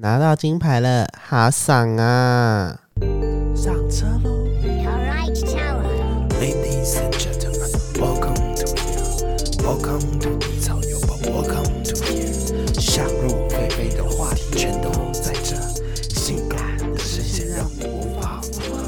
拿到金牌了，好爽啊！上车喽 Alright, Tower.，Ladies and gentlemen, welcome to here, welcome to 低潮有宝，welcome to here。想入非非的话题全都在这，性感的视线让你无法负荷。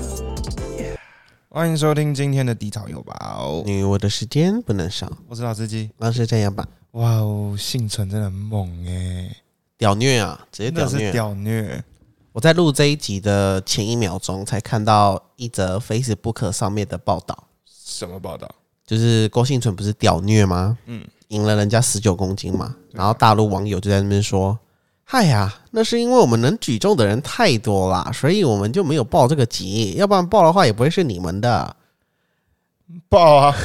欢迎收听今天的低潮有宝，你我的时间不能少，我是老司机。那是这样吧？哇哦，幸存真的很猛哎，屌虐啊，直接真的是屌虐！屌虐。我在录这一集的前一秒钟才看到一则 Facebook 上面的报道，什么报道？就是郭幸存不是屌虐吗？嗯，赢了人家十九公斤嘛，然后大陆网友就在那边说：“嗨呀，那是因为我们能举重的人太多啦，所以我们就没有报这个级，要不然报的话也不会是你们的。报啊！”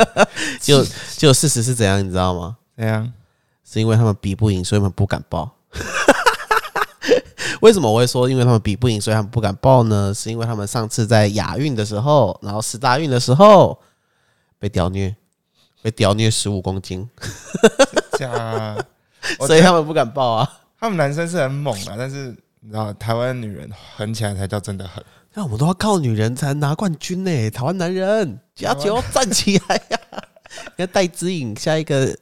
就就事实是怎样，你知道吗？怎样？是因为他们比不赢，所以他们不敢报。为什么我会说因为他们比不赢，所以他们不敢报呢？是因为他们上次在亚运的时候，然后十大运的时候被屌虐，被屌虐十五公斤，假？我所以他们不敢报啊。他们男生是很猛啊，但是你知道，台湾女人狠起来才叫真的狠。那我们都要靠女人才能拿冠军呢、台湾男人加油，站起来呀、你 看戴资颖下一个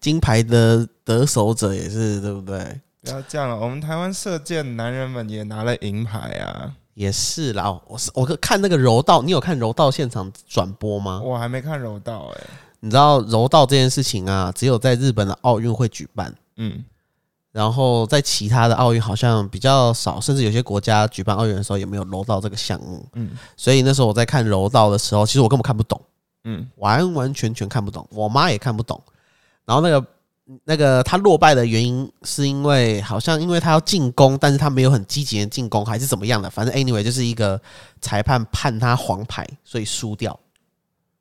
金牌的得手者也是，对不对？不要这样了，我们台湾射箭男人们也拿了银牌啊！也是啦，我是我看那个柔道，你有看柔道现场转播吗？我还没看柔道哎、你知道柔道这件事情啊，只有在日本的奥运会举办，嗯，然后在其他的奥运好像比较少，甚至有些国家举办奥运的时候也没有柔道这个项目。嗯所以那时候我在看柔道的时候，其实我根本看不懂，嗯，完完全全看不懂，我妈也看不懂。然后那个那个他落败的原因是因为好像因为他要进攻，但是他没有很积极的进攻，还是怎么样的？反正 anyway 就是一个裁判判他黄牌，所以输掉。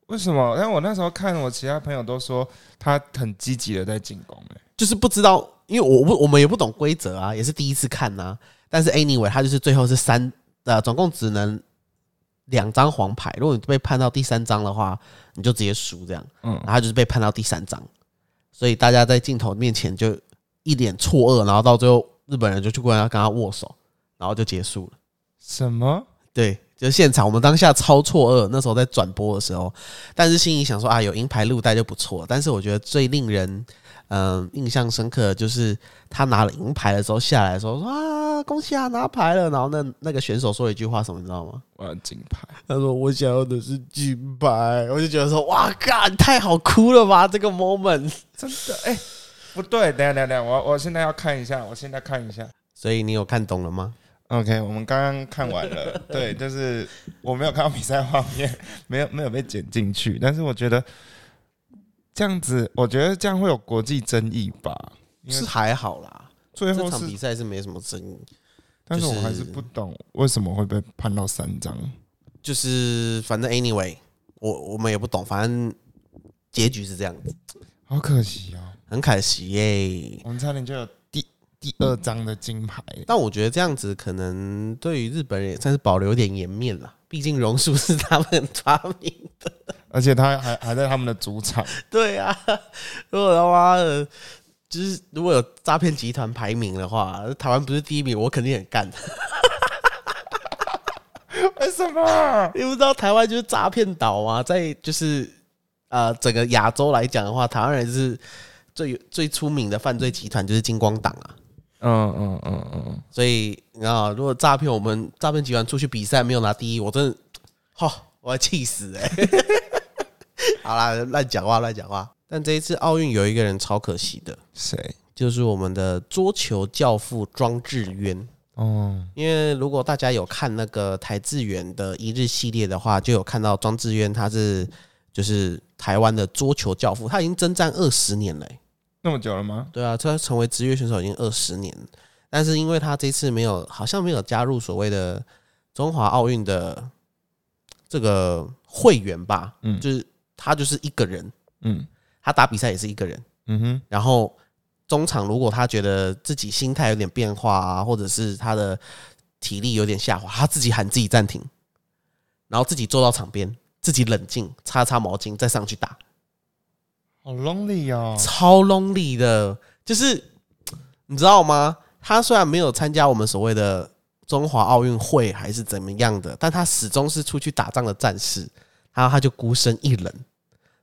为什么？但我那时候看，我其他朋友都说他很积极的在进攻哎、就是不知道，因为我不我们也不懂规则啊，也是第一次看呐、但是 anyway，他就是最后是三呃，总共只能两张黄牌。如果你被判到第三张的话，你就直接输这样。嗯然后他就是被判到第三张，所以大家在镜头面前就一脸错愕，然后到最后日本人就去过来跟他握手，然后就结束了。什么？对，就是现场，我们当下超错愕。那时候在转播的时候，但是心里想说啊，有银牌入袋就不错。但是我觉得最令人嗯、印象深刻的就是他拿了银牌的时候下来的时候说啊，恭喜啊，拿牌了。然后那那个选手说了一句话什么，你知道吗？我要金牌！他说我想要的是金牌。我就觉得说哇，干太好哭了吧，这个 moment。真的哎、不对，等下等下等下，我我现在要看一下，我现在看一下。所以你有看懂了吗？OK，我们刚刚看完了，对，就是我没有看到比赛画面，没有没有被剪进去，但是我觉得这样子，我觉得这样会有国际争议吧，是还好啦，最后场比，赛是没什么争议。但是我还是不懂为什么会被判到三张。就是反正 anyway，我我们也不懂，反正结局是这样子，好可惜哦，很可惜耶。我们差点就有第第二张的金牌。但我觉得这样子可能对于日本人也算是保留点颜面了，毕竟榕树是他们发明的。而且他还还在他们的主场，对啊，如果他妈的，就是如果有诈骗集团排名的话，台湾不是第一名，我肯定很干。为什么？你不知道台湾就是诈骗岛吗？在就是呃整个亚洲来讲的话，台湾人是最最出名的犯罪集团就是金光党啊。嗯嗯嗯嗯，所以你知道，如果诈骗我们诈骗集团出去比赛没有拿第一，我真的，哈、我要气死哎、好啦，乱讲话乱讲话。但这一次奥运有一个人超可惜的，谁？就是我们的桌球教父庄智渊。哦，因为如果大家有看那个台智远的一日系列的话，就有看到庄智渊他是就是台湾的桌球教父，他已经征战二十年了欸、那么久了吗？对啊，他成为职业选手已经二十年，但是因为他这次没有，好像没有加入所谓的中华奥运的这个会员吧，嗯。就是他就是一个人，嗯。他打比赛也是一个人，嗯哼，然后中场如果他觉得自己心态有点变化啊，或者是他的体力有点下滑，他自己喊自己暂停，然后自己坐到场边，自己冷静，擦擦毛巾，再上去打。好 lonely 哦。超 lonely 的，就是你知道吗？他虽然没有参加我们所谓的中华奥运会还是怎么样的，但他始终是出去打仗的战士，然后他就孤身一人，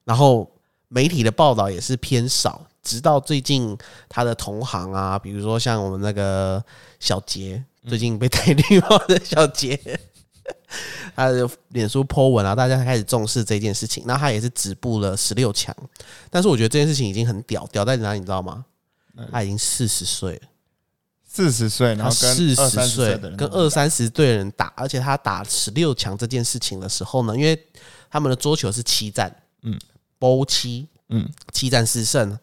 然后媒体的报道也是偏少，直到最近他的同行啊，比如说像我们那个小杰，最近被戴绿帽的小杰。他的脸书 po 文啊，大家开始重视这件事情。那他也是止步了十六强，但是我觉得这件事情已经很屌，屌在哪里你知道吗？他已经四十岁了，四十岁，然他后四跟二三十岁的人跟二三十岁的人打，而且他打十六强这件事情的时候呢，因为他们的桌球是七战，嗯嗯，波七，嗯七战四胜，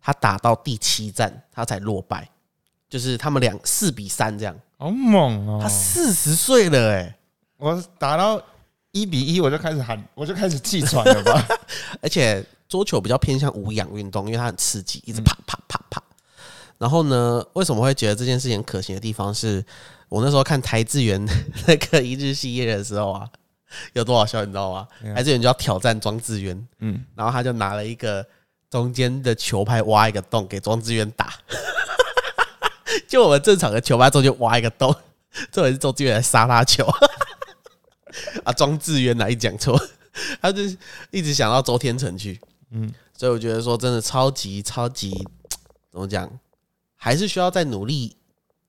他打到第七战他才落败，就是他们两四比三这样。好猛哦！他四十岁了哎、我打到一比一，我就开始喊，我就开始气喘了吧？而且桌球比较偏向无氧运动，因为它很刺激，一直啪啪啪啪。然后呢，为什么会觉得这件事情可行的地方是，我那时候看台志源那个一日系列的时候啊，有多好笑，你知道吗？台志源就要挑战庄智渊，嗯，然后他就拿了一个中间的球拍挖一个洞给庄智渊打，就我们正常的球拍中间挖一个洞，这也是周志远来杀他球 啊，庄志渊哪一讲错？他就一直想到周天成去，嗯嗯，所以我觉得说真的超级超级怎么讲，还是需要再努力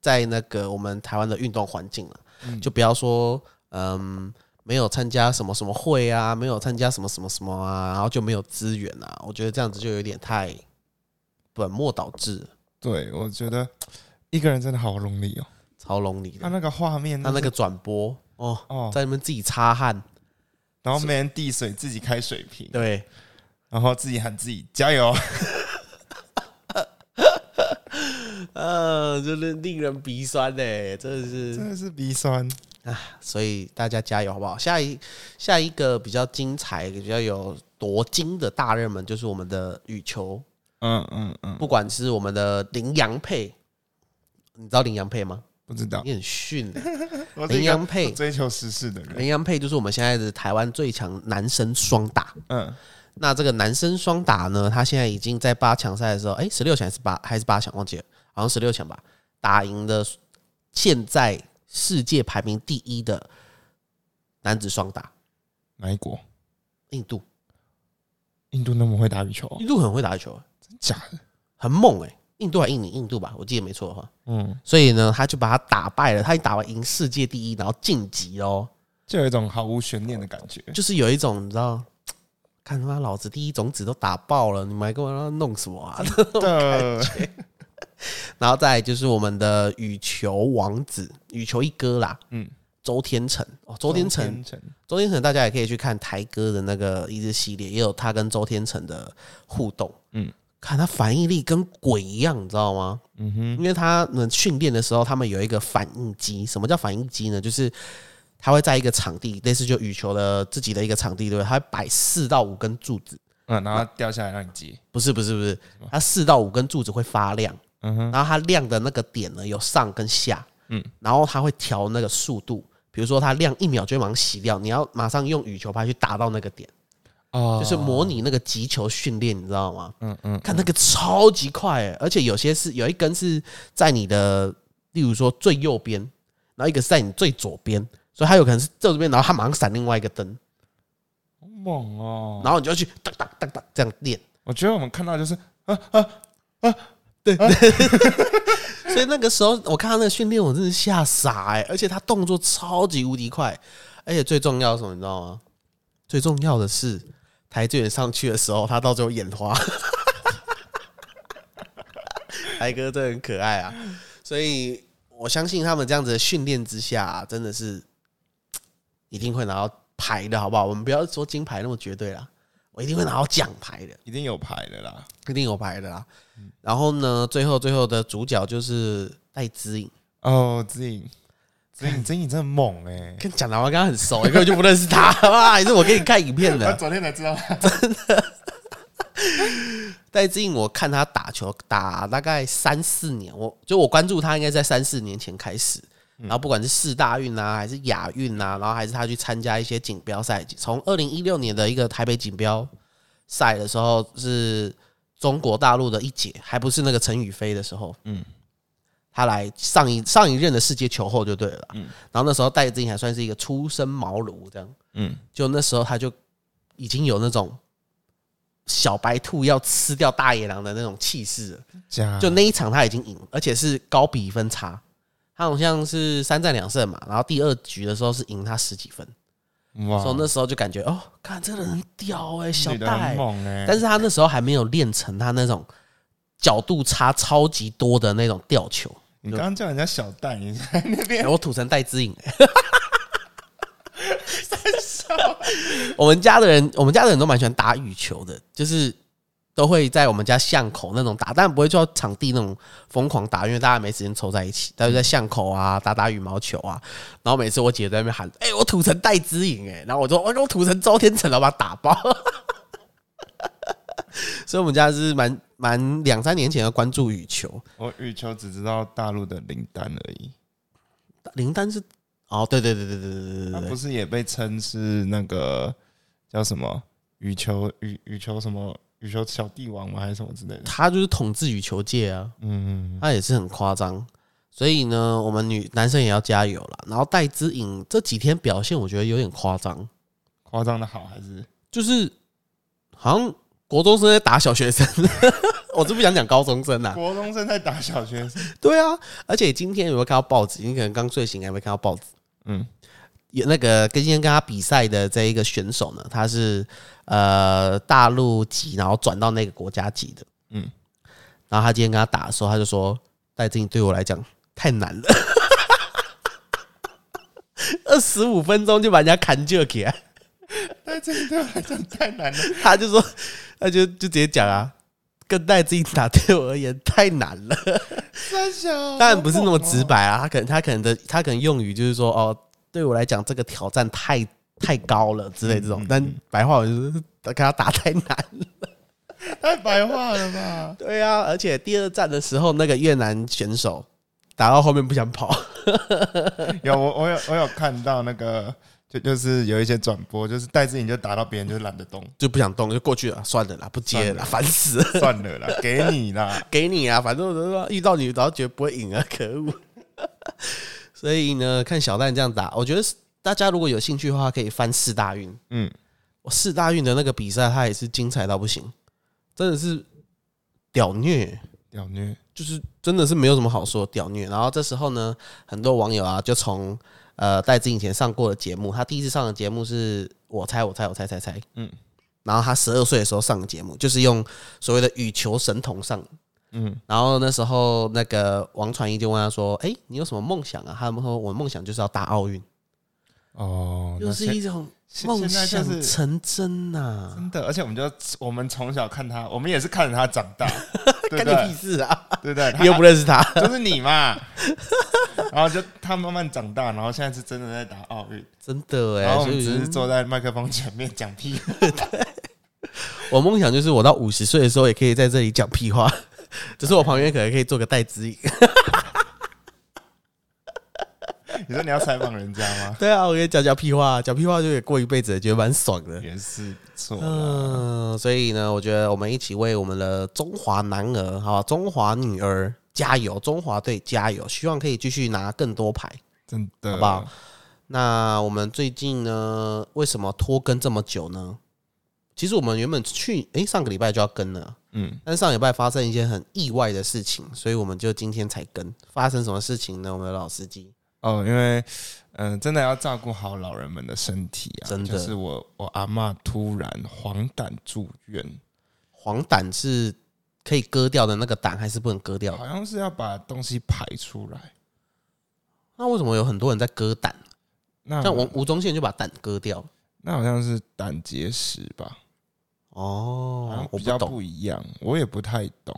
在那个我们台湾的运动环境了，就不要说嗯没有参加什么什么会啊，没有参加什么什么什么啊，然后就没有资源啊，我觉得这样子就有点太本末倒置，对，我觉得一个人真的好 lonely 哦。超 lonely 的。他那个画面，他那个转播哦，哦，在那边自己擦汗，然后没人递水，自己开水瓶，对。然后自己喊自己加油。呃，就是令人鼻酸呢，真的是真的是鼻酸啊。所以大家加油好不好？下一下一个比较精彩、比较有夺金的大热门，就是我们的羽球，嗯嗯嗯，不管是我们的羚羊配，你知道羚羊配吗？不知道。你很逊欸 我是一个羚羊配追求时事的人。羚羊配就是我们现在的台湾最强男生双打。嗯，那这个男生双打呢，他现在已经在八强赛的时候，哎，十六强还是八还是八强，忘记了，好像十六强吧，打赢的现在世界排名第一的男子双打，哪一国？印度，印度那么会打羽球哦？印度很会打羽球，真假的？很猛哎、印度还印尼，印度吧，我记得没错的话，嗯，所以呢，他就把他打败了，他一打完赢世界第一，然后晋级哦，就有一种毫无悬念的感觉。就是有一种你知道。看他妈，老子第一种子都打爆了，你们还跟我弄什么啊？的，然后再来就是我们的羽球王子，羽球一哥啦，嗯，周天成。哦，周天成，成，周天成，大家也可以去看台哥的那个一日系列，也有他跟周天成的互动，嗯，看他反应力跟鬼一样，你知道吗？嗯哼，因为他们训练的时候，他们有一个反应机。什么叫反应机呢？就是他会在一个场地，类似就羽球的自己的一个场地，对不对？他会摆四到五根柱子，嗯，然后掉下来让你接。不是不是不是，他四到五根柱子会发亮，嗯哼，然后它亮的那个点呢有上跟下，嗯嗯，然后它会调那个速度，比如说它亮一秒就会马上洗掉，你要马上用羽球拍去打到那个点，哦就是模拟那个击球训练，你知道吗？嗯嗯，看那个超级快、欸，而且有些是有一根是在你的，例如说最右边，然后一个是在你最左边，所以它有可能是这边，然后它马上闪另外一个灯，好猛哦。然后你就要去哒哒哒哒这样练。我觉得我们看到就是啊啊啊，对 所以那个时候我看到那个训练，我真是吓傻哎、而且他动作超级无敌快，而且最重要的是什么，你知道吗？最重要的是台志远上去的时候，他到最后眼花，台哥真的很可爱啊，所以我相信他们这样子的训练之下、真的是一定会拿到牌的，好不好？我们不要说金牌那么绝对啦，我一定会拿到奖牌的。一定有牌的啦。一定有牌的啦。然后呢，最后最后的主角就是戴资颖，哦，子颖，子颖，真颖真的猛哎！跟蒋达湾刚刚很熟，根本就不认识他，哇！还是我给你看影片我的。昨天才知道，真的戴志颖，我看他打球打大概三四年，我就我关注他应该在三四年前开始。然后不管是四大运啊，还是亚运啊，然后还是他去参加一些锦标赛，从二零一六年的一个台北锦标赛的时候，是中国大陆的一姐，还不是那个陈宇飞的时候，嗯，他来上一上一任的世界球后就对了。嗯。然后那时候戴资颖还算是一个初生茅庐，这样，嗯，就那时候他就已经有那种小白兔要吃掉大野狼的那种气势了。就那一场他已经赢，而且是高比分差，他好像是三战两胜嘛，然后第二局的时候是赢他十几分，哇。所以那时候就感觉哦，看这个人很屌哎、小戴，猛哎，但是他那时候还没有练成他那种角度差超级多的那种吊球。你刚刚叫人家小戴，你在那边欸我土城戴之颖、欸，我们家的人，我们家的人都蛮喜欢打羽球的，就是都会在我们家巷口那种打，但不会就场地那种疯狂打，因为大家没时间凑在一起，大家就在巷口啊打打羽毛球啊。然后每次我姐在那边喊：“哎、我土城戴之颖哎！”然后我说：“我我土城周天成了，把他打爆。”所以我们家是蛮蛮两三年前要关注羽球，我羽球只知道大陆的林丹而已。林丹是哦，对对对对对对对对，他不是也被称是那个叫什么羽球羽羽球什么羽球小帝王吗？还是什么之类？他就是统治羽球界啊，嗯嗯，他也是很夸张。所以呢，我们女男生也要加油了。然后戴之颖这几天表现，我觉得有点夸张，夸张的好还是就是好像。国中生在打小学生，我是不想讲高中生啊。国中生在打小学生？对啊，而且今天有没有看到报纸？你可能刚睡醒，还没看到报纸。嗯，有那个跟今天跟他比赛的这一个选手呢，他是呃大陆籍，然后转到那个国家级的。嗯嗯，然后他今天跟他打的时候，他就说戴资颖对我来讲太难了，二十五分钟就把人家砍就起来。但这个对我来讲太难了。他就说，他就就直接讲啊，跟戴资颖打对我而言太难了。三小，当然不是那么直白啊，他可能他可能的他可能用语就是说，哦，对我来讲这个挑战太太高了之类这种，但白话我就是跟他打太难了。太白话了吧？对啊，而且第二站的时候，那个越南选手打到后面不想跑，有我我有我有看到那个，就就是有一些转播，就是戴志颖就打到别人就懒得动，就不想动，就过去了，算了啦，不接了啦，烦死了，算了啦，给你啦。给你啊，反正我都说遇到你，然后觉得不会赢啊，可恶。所以呢，看小蛋这样打，我觉得大家如果有兴趣的话，可以翻四大运。嗯，我四大运的那个比赛，它也是精彩到不行，真的是屌虐，屌虐，就是真的是没有什么好说，屌虐。然后这时候呢，很多网友啊，就从呃戴志颖以前上过的节目，他第一次上的节目是我猜我猜我猜猜猜，嗯。嗯，然后他十二岁的时候上的节目，就是用所谓的羽球神童上。嗯，然后那时候那个王传一就问他说：“哎、你有什么梦想啊？”他们说：“我梦想就是要打奥运，哦，就是一种梦想是成真呐、真的，而且我们就我们从小看他，我们也是看着他长大，对不干你屁？事啊！对不对？他你又不认识他，就是你嘛。然后就他慢慢长大，然后现在是真的在打奥运，真的哎、然后我们只是坐在麦克风前面讲屁话。我梦想就是我到五十岁的时候也可以在这里讲屁话，只是我旁边可能可以做个代指引。你说你要采访人家吗？对啊，我可以讲讲屁话，讲屁话就可以过一辈子，觉得蛮爽的。也是不错啦。嗯，所以呢，我觉得我们一起为我们的中华男儿、哈中华女儿加油，中华队加油，希望可以继续拿更多牌。真的，好不好？那我们最近呢，为什么拖更这么久呢？其实我们原本去诶、上个礼拜就要更了，嗯，但是上礼拜发生一件很意外的事情，所以我们就今天才更。发生什么事情呢？我们的老司机哦，因为嗯、呃真的要照顾好老人们的身体啊。真的就是我我阿嬷突然黄疸住院，黄疸是可以割掉的那个胆，还是不能割掉的？好像是要把东西排出来。那为什么有很多人在割胆？那像吴吴宗宪就把胆割掉。那好像是胆结石吧？好哦我，比较不一样，我也不太懂。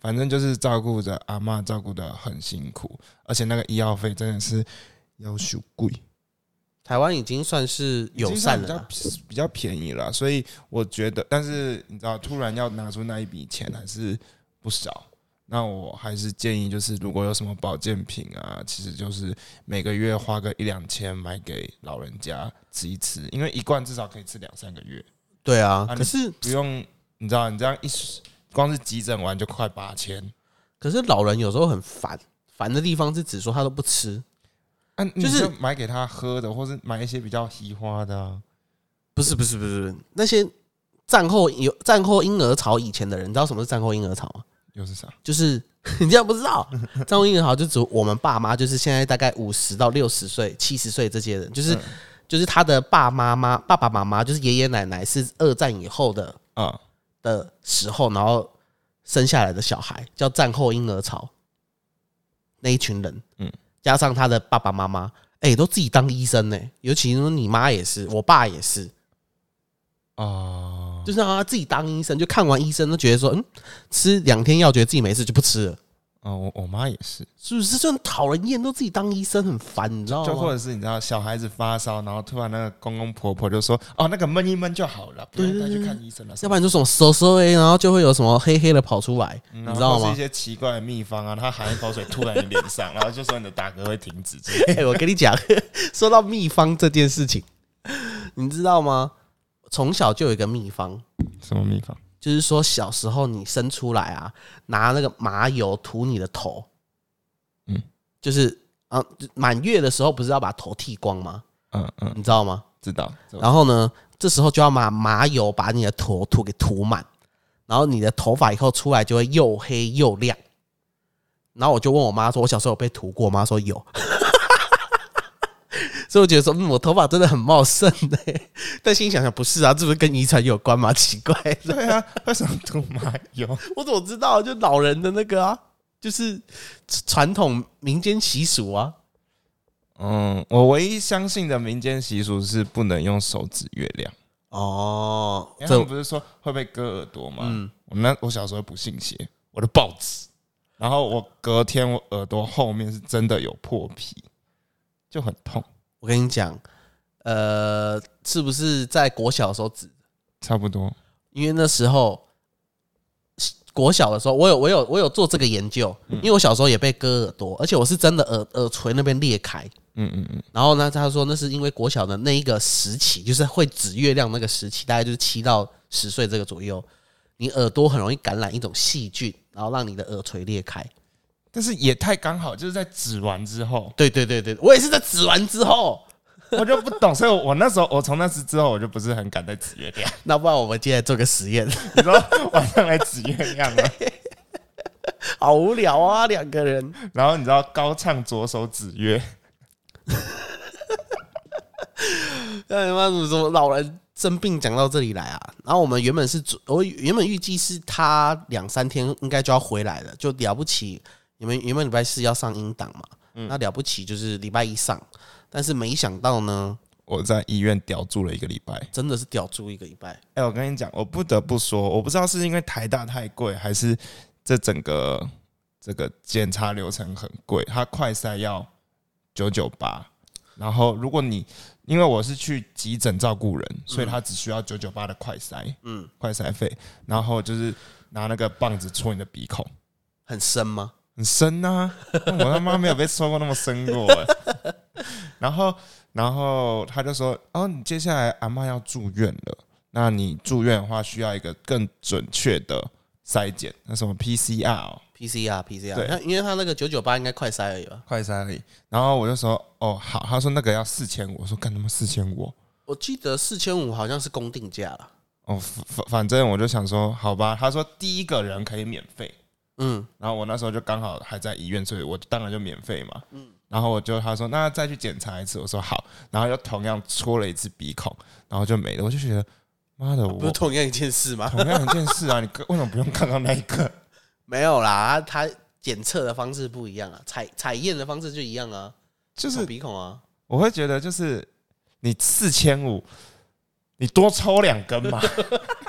反正就是照顾着阿嬷，照顾的很辛苦，而且那个医药费真的是要求贵。台湾已经算是友善了，比较比较便宜了，所以我觉得，但是你知道，突然要拿出那一笔钱还是不少。那我还是建议，就是如果有什么保健品啊，其实就是每个月花个一两千买给老人家吃一吃，因为一罐至少可以吃两三个月，对啊。啊可是不用你知道，你这样一光是急诊完就快八千。可是老人有时候很烦，烦的地方是指说他都不吃，啊，就是就买给他喝的，或是买一些比较稀花的啊。不是不是不是不是那些战后有战后婴儿潮以前的人，你知道什么是战后婴儿潮吗？又是啥？就是 你这样不知道，战后婴儿潮就指我们爸妈，就是现在大概五十到六十岁、七十岁这些人，就是、嗯就是他的爸妈妈、爸爸妈妈，就是爷爷奶奶是二战以后的啊，的时候，然后生下来的小孩叫战后婴儿潮，那一群人，嗯。嗯，加上他的爸爸妈妈，哎、都自己当医生呢、尤其是你妈也是，我爸也是，啊，就是让他自己当医生，就看完医生都觉得说，嗯，吃两天药觉得自己没事就不吃了，哦，我我妈也是，是不是？就很讨人厌，都自己当医生很烦，你知道就或？者是你知道小孩子发烧，然后突然那个公公婆婆就说：“哦，那个闷一闷就好了，不用再去看医生了。”要不然就什么收收哎，然后就会有什么黑黑的跑出来，嗯你知道吗是一？些奇怪的秘方啊，他含一口水吐在你脸上，然后就说你的打嗝会停止之类的。哎、我跟你讲，说到秘方这件事情，你知道吗？从小就有一个秘方，什么秘方？就是说小时候你生出来啊，拿那个麻油涂你的头，嗯嗯，就是啊，满月的时候不是要把头剃光吗？嗯嗯，你知道吗？知道。然后呢，这时候就要把麻油把你的头涂给涂满，然后你的头发以后出来就会又黑又亮。然后我就问我妈说：“我小时候有被涂过吗？”说有。所以我觉得说，嗯，我头发真的很茂盛的、但心里想想，不是啊，这不是跟遗传有关吗？奇怪，对啊，为什么涂麻油？我怎么知道？就老人的那个啊，就是传统民间习俗啊。嗯，我唯一相信的民间习俗是不能用手指月亮，哦，这不是说会被割耳朵吗？嗯我那我小时候不信邪，我的报纸，然后我隔天我耳朵后面是真的有破皮，就很痛，我跟你讲，呃，是不是在国小的时候指？差不多。因为那时候国小的时候，我有我有我有做这个研究，因为我小时候也被割耳朵，而且我是真的耳耳垂那边裂开。嗯嗯嗯，然后呢，他说那是因为国小的那一个时期，就是会指月亮那个时期，大概就是七到十岁这个左右，你耳朵很容易感染一种细菌，然后让你的耳垂裂开。但是也太刚好，就是在指完之后，对对对对，我也是在指完之后。我就不懂，所以我那时候我从那次之后，我就不是很敢再指月亮。那不然我们今天来做个实验，你说晚上来指月亮吗？好无聊啊，两个人。然后你知道高唱左手指月，那 你妈怎么怎么老人生病讲到这里来啊？然后我们原本是准我原本预计是他两三天应该就要回来了，就了不起。你们原本礼拜四要上英档嘛？嗯那了不起就是礼拜一上，但是没想到呢，我在医院吊住了一个礼拜。真的是吊住一个礼拜。哎、我跟你讲，我不得不说，我不知道是因为台大太贵，还是这整个这个检查流程很贵，它快筛要九九八，然后如果你因为我是去急诊照顾人，所以他只需要九九八的快筛，嗯，快筛费，然后就是拿那个棒子戳你的鼻孔，很深吗？很深呐、我他妈没有被戳过那么深过、欸。然后，然后他就说：“哦，你接下来阿妈要住院了，那你住院的话需要一个更准确的筛检，那什么 PCR 哦，PCR PCR，对那因为他那个九九八应该快筛而已吧？快筛而已。”然后我就说：“哦，好。”他说那个要四千五，我说干他妈四千五。我记得四千五好像是公定价了。哦，反反反正我就想说，好吧。他说第一个人可以免费，嗯，然后我那时候就刚好还在医院，所以我当然就免费嘛。嗯然后我就他说那再去检查一次，我说好，然后又同样戳了一次鼻孔，然后就没了。我就觉得妈的，不是我同样一件事吗？同样一件事啊，你为什么不用刚刚那一个？没有啦，他他检测的方式不一样啊，采采验的方式就一样啊，就是戳鼻孔啊。我会觉得就是你四千五，你多抽两根嘛，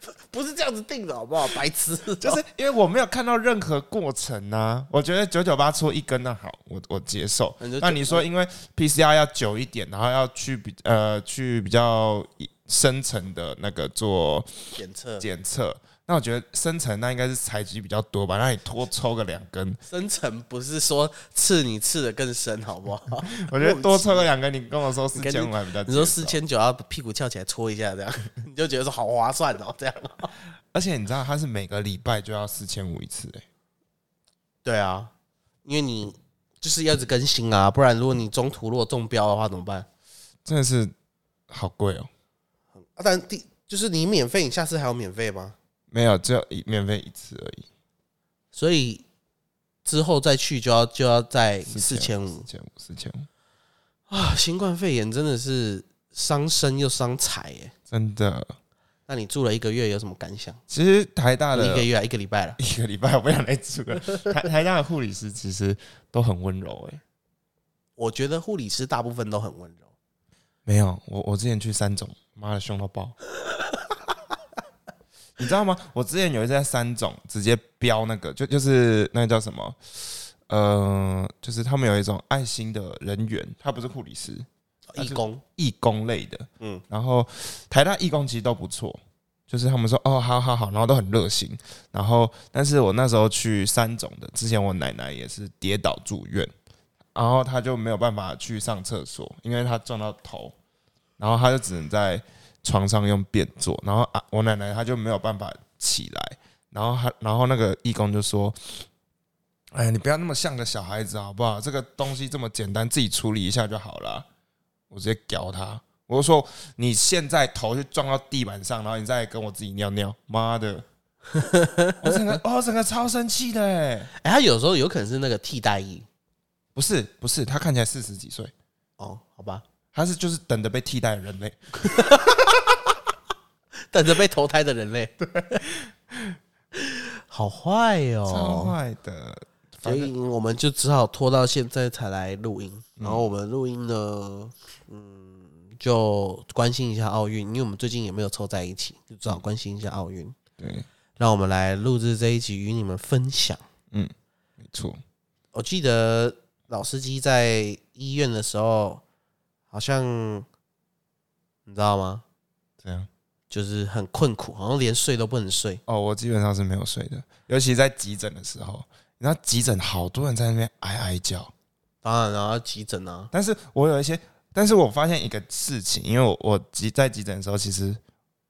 不是这样子定的好不好？白痴，就是因为我没有看到任何过程啊。我觉得九九八出一根那好，我我接受那你就。那你说因为 PCR 要久一点，然后要去比呃去比较深层的那个做检测检测，那我觉得深层那应该是采集比较多吧，那你多抽个两根。深层不是说刺你刺的更深好不好？我觉得多抽个两根，你跟我说四千五还比较。你说四，千九要屁股翘起来搓一下，这样你就觉得说好划算哦，这样。而且你知道它是每个礼拜就要四千五一次、欸，对啊，因为你就是要一直更新啊，不然如果你中途如果中标的话怎么办？真的是好贵哦。啊，但第就是你免费，你下次还有免费吗？没有，只有一免费一次而已，所以之后再去就要就要在四千五四千五，四千五，啊！新冠肺炎真的是伤身又伤财耶。真的。那你住了一个月有什么感想？其实台大的一个月啊，一个礼拜了。一个礼拜我不想再住了。台台大的护理师其实都很温柔哎、我觉得护理师大部分都很温柔。没有，我我之前去三种，妈的凶到爆。你知道吗？我之前有一次在三种直接标那个，就就是那个叫什么？呃，就是他们有一种爱心的人员，他不是护理师，义工，义工类的，嗯嗯，然后台大义工其实都不错，就是他们说哦，好好好，然后都很热心，然后但是我那时候去三种的，之前我奶奶也是跌倒住院，然后她就没有办法去上厕所，因为她撞到头，然后她就只能在床上用便座，然后啊，我奶奶她就没有办法起来，然后她然后那个义工就说。哎，你不要那么像个小孩子好不好？这个东西这么简单，自己处理一下就好了。我直接屌他，我就说你现在头就撞到地板上，然后你再跟我自己尿尿，妈的！我整个哦，整个超生气的哎，哎、他有时候有可能是那个替代役不是不是，他看起来四十几岁，哦，好吧，他是就是等着被替代的人类。等着被投胎的人类，对，好坏超哦。坏的，所反正以我们就只好拖到现在才来录音。然后我们录音呢，嗯，就关心一下奥运，因为我们最近也没有凑在一起，就只好关心一下奥运。对，让我们来录制这一集与你们分享。嗯没错，我记得老司机在医院的时候，好像你知道吗？这样？就是很困苦，好像连睡都不能睡。哦，我基本上是没有睡的，尤其在急诊的时候，你知道急诊好多人在那边哀哀叫，当然，然后急诊啊，但是我有一些，但是我发现一个事情，因为我我急在急诊的时候，其实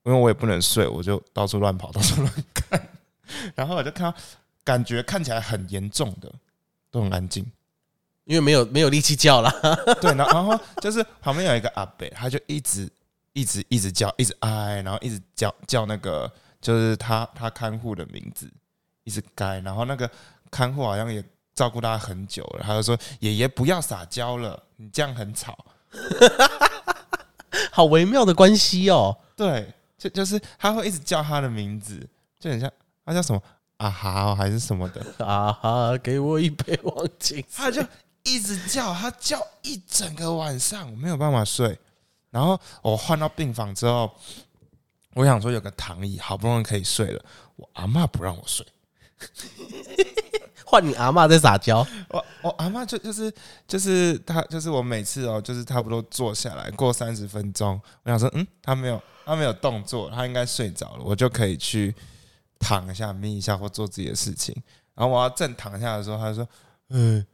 因为我也不能睡，我就到处乱跑，到处乱看，然后我就看到感觉看起来很严重的都很安静，因为没有没有力气叫了。对，然后然后就是旁边有一个阿伯，他就一直一直一直叫，一直哀，然后一直叫叫那个就是他他看护的名字，一直该，然后那个看护好像也照顾他很久了，他就说爷爷不要撒娇了，你这样很吵。好微妙的关系哦。对，就就是他会一直叫他的名字，就很像他叫什么啊哈、哦、还是什么的，啊哈，给我一杯忘情他就一直叫，他叫一整个晚上，我没有办法睡。然后我换到病房之后，我想说有个躺椅，好不容易可以睡了，我阿嬷不让我睡，换你阿嬷在撒娇，我我阿嬷就就是就是他就是我每次哦，就是差不多坐下来过三十分钟，我想说嗯，他没有他没有动作，他应该睡着了，我就可以去躺一下、眯一下或做自己的事情。然后我要正躺下的时候，他就说嗯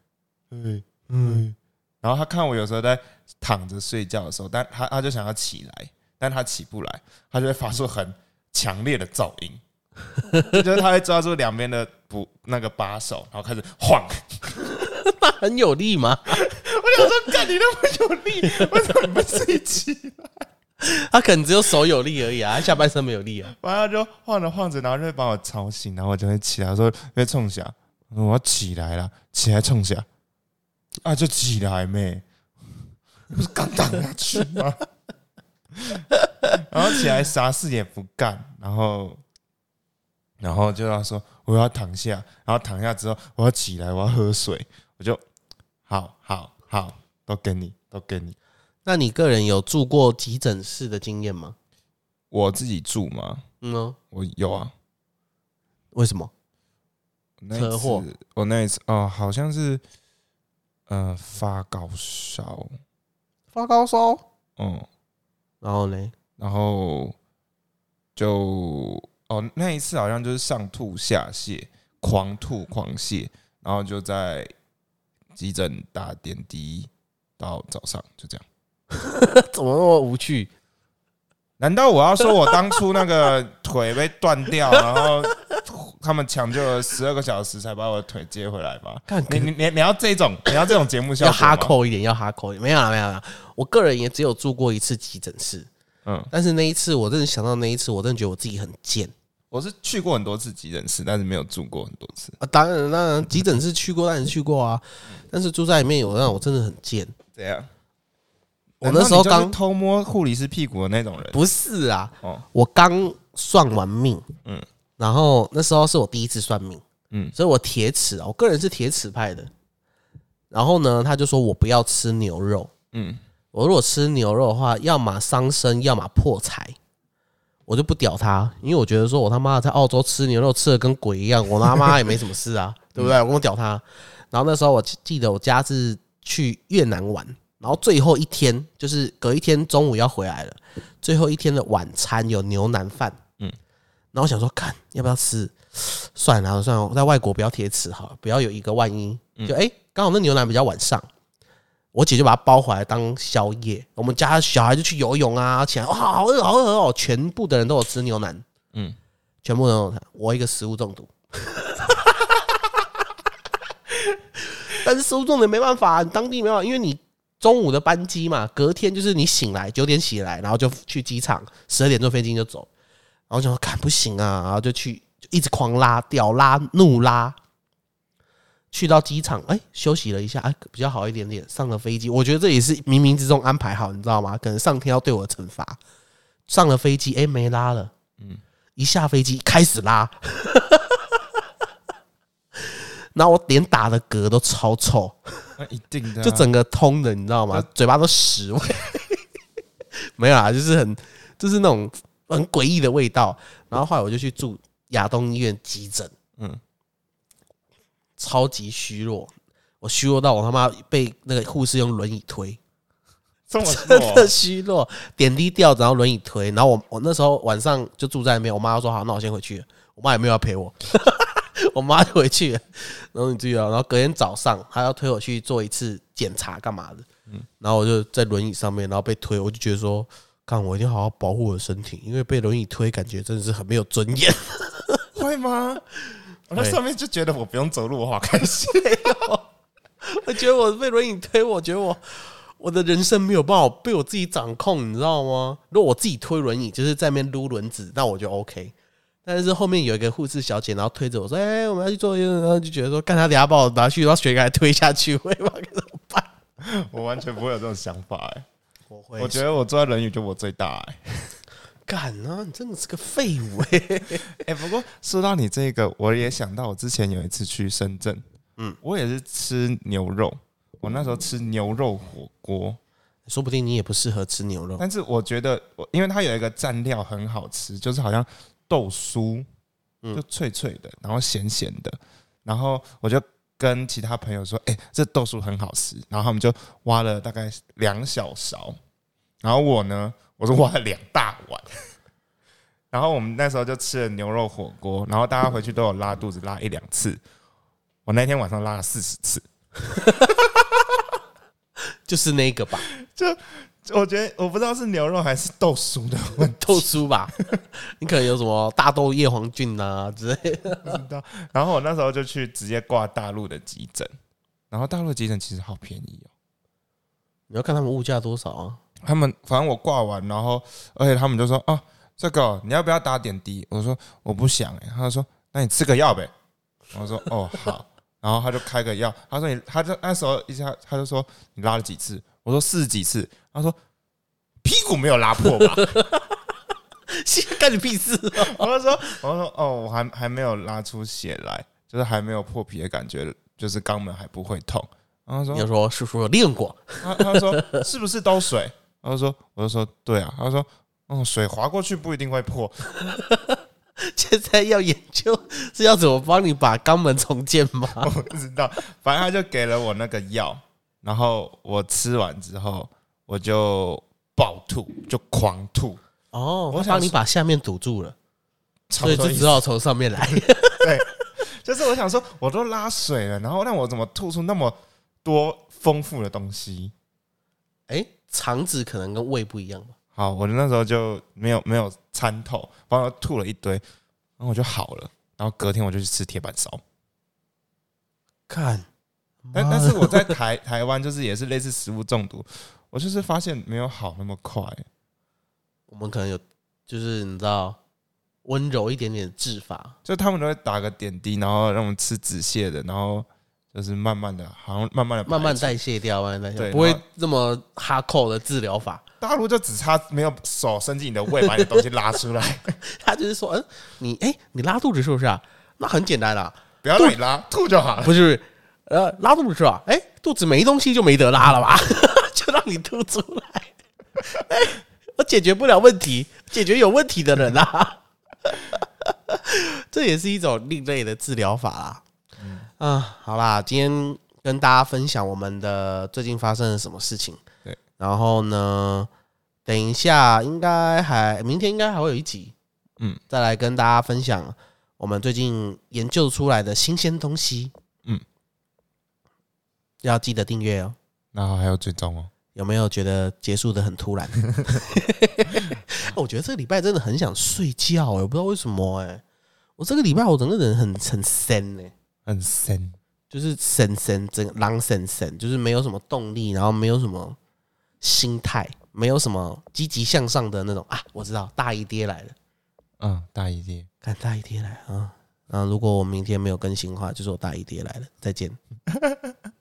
嗯嗯，然后他看我有时候在躺着睡觉的时候，但他他就想要起来，但他起不来，他就会发出很强烈的噪音。就是他会抓住两边的不那个把手，然后开始晃，那很有力吗？我想说，干你那么有力，为什么你不自己起来？他可能只有手有力而已啊，他下半身没有力啊。完了就晃着晃着，然后就会把我吵醒，然后我就会起来说：“别冲下，我要起来了，起来冲下。”啊，就起来没？不是刚躺下去吗？然后起来啥事也不干，然后然后就要说我要躺下，然后躺下之后我要起来，我要喝水，我就好好好，都给你，都给你。那你个人有住过急诊室的经验吗？我自己住吗？嗯哦，我有啊，为什么？车祸次，我那一次哦，好像是呃发高烧，发高烧，嗯，然后呢？然后就哦那一次好像就是上吐下泻，狂吐狂泻，然后就在急诊打点滴到早上，就这样。怎么那么无趣？难道我要说我当初那个腿被断掉，然后他们抢救了十二个小时才把我的腿接回来吧？干你你你你要这种你要这种节目效要果吗哈扣一点，要哈扣一点。没有啦，没有啦。我个人也只有住过一次急诊室，嗯，但是那一次我真的想到那一次，我真的觉得我自己很贱我是去过很多次急诊室，但是没有住过很多次。啊。当然，当然，急诊室去过，当然去过啊。但是住在里面有让我真的很贱。怎样？我那时候难道你就是刚偷摸护理师屁股的那种人。不是啊，哦，我刚算完命，嗯嗯，然后那时候是我第一次算命，嗯嗯，所以我铁齿啊，我个人是铁齿派的。然后呢，他就说我不要吃牛肉，嗯，我如果吃牛肉的话，要么伤身，要么破财。我就不屌他，因为我觉得说我他妈的在澳洲吃牛肉吃的跟鬼一样，我他妈也没什么事啊，对不对？我跟我屌他。然后那时候我记记得我家是去越南玩，然后最后一天就是隔一天中午要回来了，最后一天的晚餐有牛腩饭，然后我想说，看要不要吃？算了算了，我在外国不要铁齿好了，不要有一个万一。就哎，刚、好那牛奶比较晚上，我姐就把它包回来当宵夜。我们家小孩就去游泳啊，起来哇，好饿好饿哦！全部的人都有吃牛腩，嗯嗯，全部都有吃。我一个食物中毒，但是食物中毒没办法，你当地没办法，因为你中午的班机嘛，隔天就是你醒来九点起来，然后就去机场，十二点坐飞机就走。然后我想说，看不行啊，然后就去就一直狂拉吊拉怒拉，去到机场，哎、休息了一下，哎、比较好一点点。上了飞机，我觉得这也是冥冥之中安排好，你知道吗？可能上天要对我的惩罚。上了飞机，哎、没拉了，嗯，一下飞机开始拉，然后我脸打的嗝都超臭，那一定的啊、就整个通的，你知道吗？嘴巴都屎味，没有啊，就是很就是那种很诡异的味道。然后后来我就去住亚东医院急诊，嗯嗯，超级虚弱，我虚弱到我他妈被那个护士用轮椅推，这么真的 虚弱，点滴吊着，然后轮椅推。然后我我那时候晚上就住在那边，我妈说好，那我先回去了。我妈也没有要陪我，我妈就回去了。然后你注意啊，然后隔天早上她要推我去做一次检查，干嘛的？嗯然后我就在轮椅上面，然后被推，我就觉得说，看我一定要好好保护我的身体，因为被轮椅推，感觉真的是很没有尊严。会吗？我在上面就觉得我不用走路，我好开心。我觉得我被轮椅推，我觉得我我的人生没有办法被我自己掌控，你知道吗？如果我自己推轮椅，就是在那边撸轮子，那我就 OK。但是后面有一个护士小姐，然后推着我说：“哎、我们要去做一个。”然后就觉得说：“干他等下把我拿去，然后血给他推下去，我也不知道该怎么办。我完全不会有这种想法哎、”我会，我觉得我坐在轮椅就我最大哎、敢啊，你真的是个废物哎、哎、不过说到你这个，我也想到我之前有一次去深圳，嗯。嗯，我也是吃牛肉，我那时候吃牛肉火锅，说不定你也不适合吃牛肉。但是我觉得我因为它有一个蘸料很好吃，就是好像豆酥，嗯。就脆脆的，然后咸咸的，然后我就跟其他朋友说，哎、这豆酥很好吃，然后他们就挖了大概两小勺，然后我呢，我是挖了两大碗。然后我们那时候就吃了牛肉火锅，然后大家回去都有拉肚子，拉一两次。我那天晚上拉了四十次，就是那个吧，我觉得我不知道是牛肉还是豆酥的问题，豆酥吧，你可能有什么大豆叶黄菌啊之类的。不知道。然后我那时候就去直接挂大陆的急诊，然后大陆的急诊其实好便宜哦。你要看他们物价多少啊？他们反正我挂完，然后而且他们就说啊，这个你要不要打点滴？我说我不想哎、他就说那你吃个药呗。我说哦好，然后他就开个药，他说你他就那时候一下他就说你拉了几次？我说四十几次，他说屁股没有拉破吧？干你屁事啊！我就说我就说哦我还还没有拉出血来，就是还没有破皮的感觉，就是肛门还不会痛。然后他说你要说叔叔有练过，他他说是不是都水？然后说我就说对啊。他说嗯，水滑过去不一定会破。现在要研究是要怎么帮你把肛门重建吗？我不知道，反正他就给了我那个药，然后我吃完之后我就暴吐，就狂吐，哦，我想你把下面堵住了，所以就只好从上面来。对，就是我想说我都拉水了，然后让我怎么吐出那么多丰富的东西？哎，肠子可能跟胃不一样吧？好，我那时候就没有没有参透，帮我吐了一堆，然后我就好了。然后隔天我就去吃铁板烧。看，但但是我在 台台湾就是也是类似食物中毒，我就是发现没有好那么快。我们可能有，就是你知道，温柔一点点的治法，就他们都会打个点滴，然后让我们吃止泻的，然后就是慢慢的，好像慢慢的慢慢代谢掉，慢慢代谢，对不会这么哈扣的治疗法。大陆就只差没有手伸进你的胃，把你的东西拉出来，他就是说，嗯，你哎、你拉肚子是不是啊？那很简单啦、不要让你拉，吐就好了。不是，呃，拉肚子是吧？哎、肚子没东西就没得拉了吧？就让你吐出来。哎、我解决不了问题，解决有问题的人啊。这也是一种另类的治疗法啦。嗯、好啦，今天跟大家分享我们的最近发生了什么事情。对，然后呢，等一下应该还明天应该还会有一集，嗯，再来跟大家分享我们最近研究出来的新鲜东西。嗯，要记得订阅哦。然后还有追踪哦，有没有觉得结束的很突然？我觉得这个礼拜真的很想睡觉、欸，我不知道为什么哎、我这个礼拜我整个人很很深呢、很深。就是神神整个狼神神，就是没有什么动力，然后没有什么心态，没有什么积极向上的那种啊。我知道大姨爹来了，嗯，大姨爹。看大姨爹来了啊！啊，如果我明天没有更新的话，就是我大姨爹来了，再见。